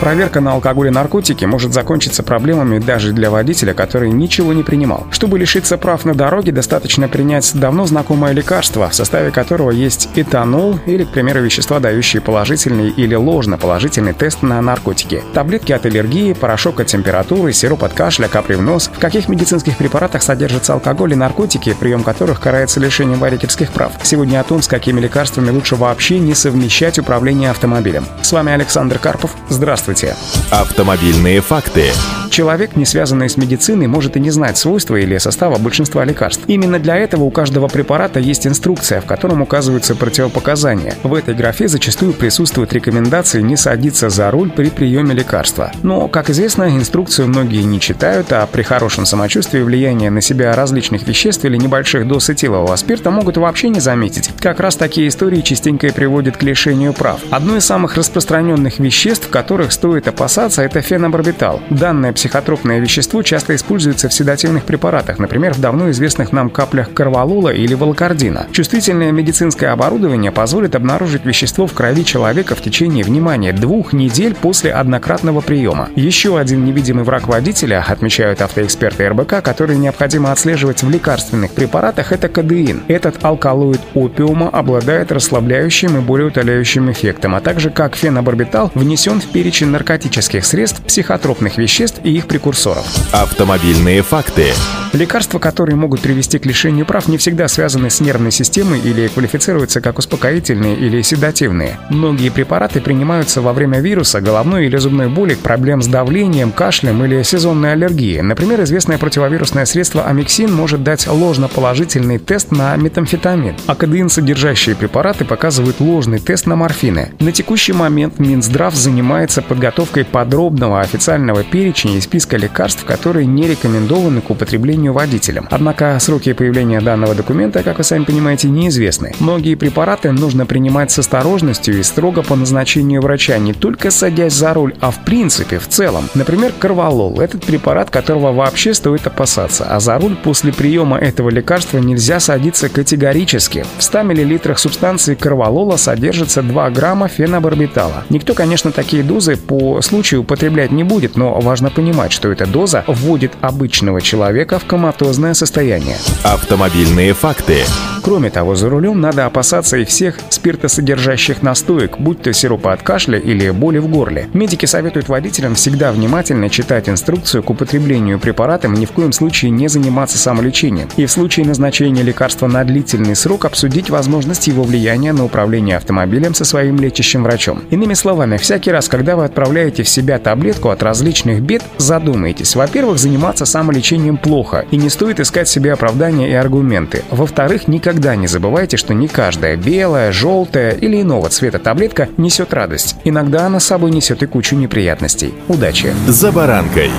Проверка на алкоголь и наркотики может закончиться проблемами даже для водителя, который ничего не принимал. Чтобы лишиться прав на дороге, достаточно принять давно знакомое лекарство, в составе которого есть этанол или, к примеру, вещества, дающие положительный или ложно положительный тест на наркотики. Таблетки от аллергии, порошок от температуры, сироп от кашля, капли в нос. В каких медицинских препаратах содержатся алкоголь и наркотики, прием которых карается лишением водительских прав. Сегодня о том, с какими лекарствами лучше вообще не совмещать управление автомобилем. С вами Александр Карпов. Здравствуйте. Здравствуйте. Автомобильные факты. Человек, не связанный с медициной, может и не знать свойства или состава большинства лекарств. Именно для этого у каждого препарата есть инструкция, в котором указываются противопоказания. В этой графе зачастую присутствуют рекомендации не садиться за руль при приеме лекарства. Но, как известно, инструкцию многие не читают, а при хорошем самочувствии влияние на себя различных веществ или небольших доз этилового спирта могут вообще не заметить. Как раз такие истории частенько и приводят к лишению прав. Одно из самых распространенных веществ, которых стоит опасаться, это фенобарбитал. Данное психотропное вещество часто используется в седативных препаратах, например, в давно известных нам каплях карвалола или волокордина. Чувствительное медицинское оборудование позволит обнаружить вещество в крови человека в течение, внимания, двух недель после однократного приема. Еще один невидимый враг водителя, отмечают автоэксперты РБК, который необходимо отслеживать в лекарственных препаратах, это кадеин. Этот алкалоид опиума обладает расслабляющим и болеутоляющим эффектом, а также как фенобарбитал внесен в перечень наркотических средств, психотропных веществ и их прекурсоров. Автомобильные факты. Лекарства, которые могут привести к лишению прав, не всегда связаны с нервной системой или квалифицируются как успокоительные или седативные. Многие препараты принимаются во время вируса, головной или зубной боли, проблем с давлением, кашлем или сезонной аллергии. Например, известное противовирусное средство амиксин может дать ложно-положительный тест на метамфетамин, а кадеин содержащие препараты показывают ложный тест на морфины. На текущий момент Минздрав занимается подготовкой подробного официального перечня и списка лекарств, которые не рекомендованы к употреблению лечению водителям. Однако сроки появления данного документа, как вы сами понимаете, неизвестны. Многие препараты нужно принимать с осторожностью и строго по назначению врача, не только садясь за руль, а в принципе, в целом. Например, карвалол – этот препарат, которого вообще стоит опасаться, а за руль после приема этого лекарства нельзя садиться категорически. В 100 мл субстанции карвалола содержится 2 грамма фенобарбитала. Никто, конечно, такие дозы по случаю употреблять не будет, но важно понимать, что эта доза вводит обычного человека в коматозное состояние. Автомобильные факты. Кроме того, за рулем надо опасаться и всех спиртосодержащих настоек, будь то сиропа от кашля или боли в горле. Медики советуют водителям всегда внимательно читать инструкцию к употреблению препаратом и ни в коем случае не заниматься самолечением. И в случае назначения лекарства на длительный срок обсудить возможность его влияния на управление автомобилем со своим лечащим врачом. Иными словами, всякий раз, когда вы отправляете в себя таблетку от различных бед, задумайтесь. Во-первых, заниматься самолечением плохо, и не стоит искать себе оправдания и аргументы. Во-вторых, никогда не забывайте, что не каждая белая, желтая или иного цвета таблетка несет радость. Иногда она с собой несет и кучу неприятностей. Удачи! За баранкой.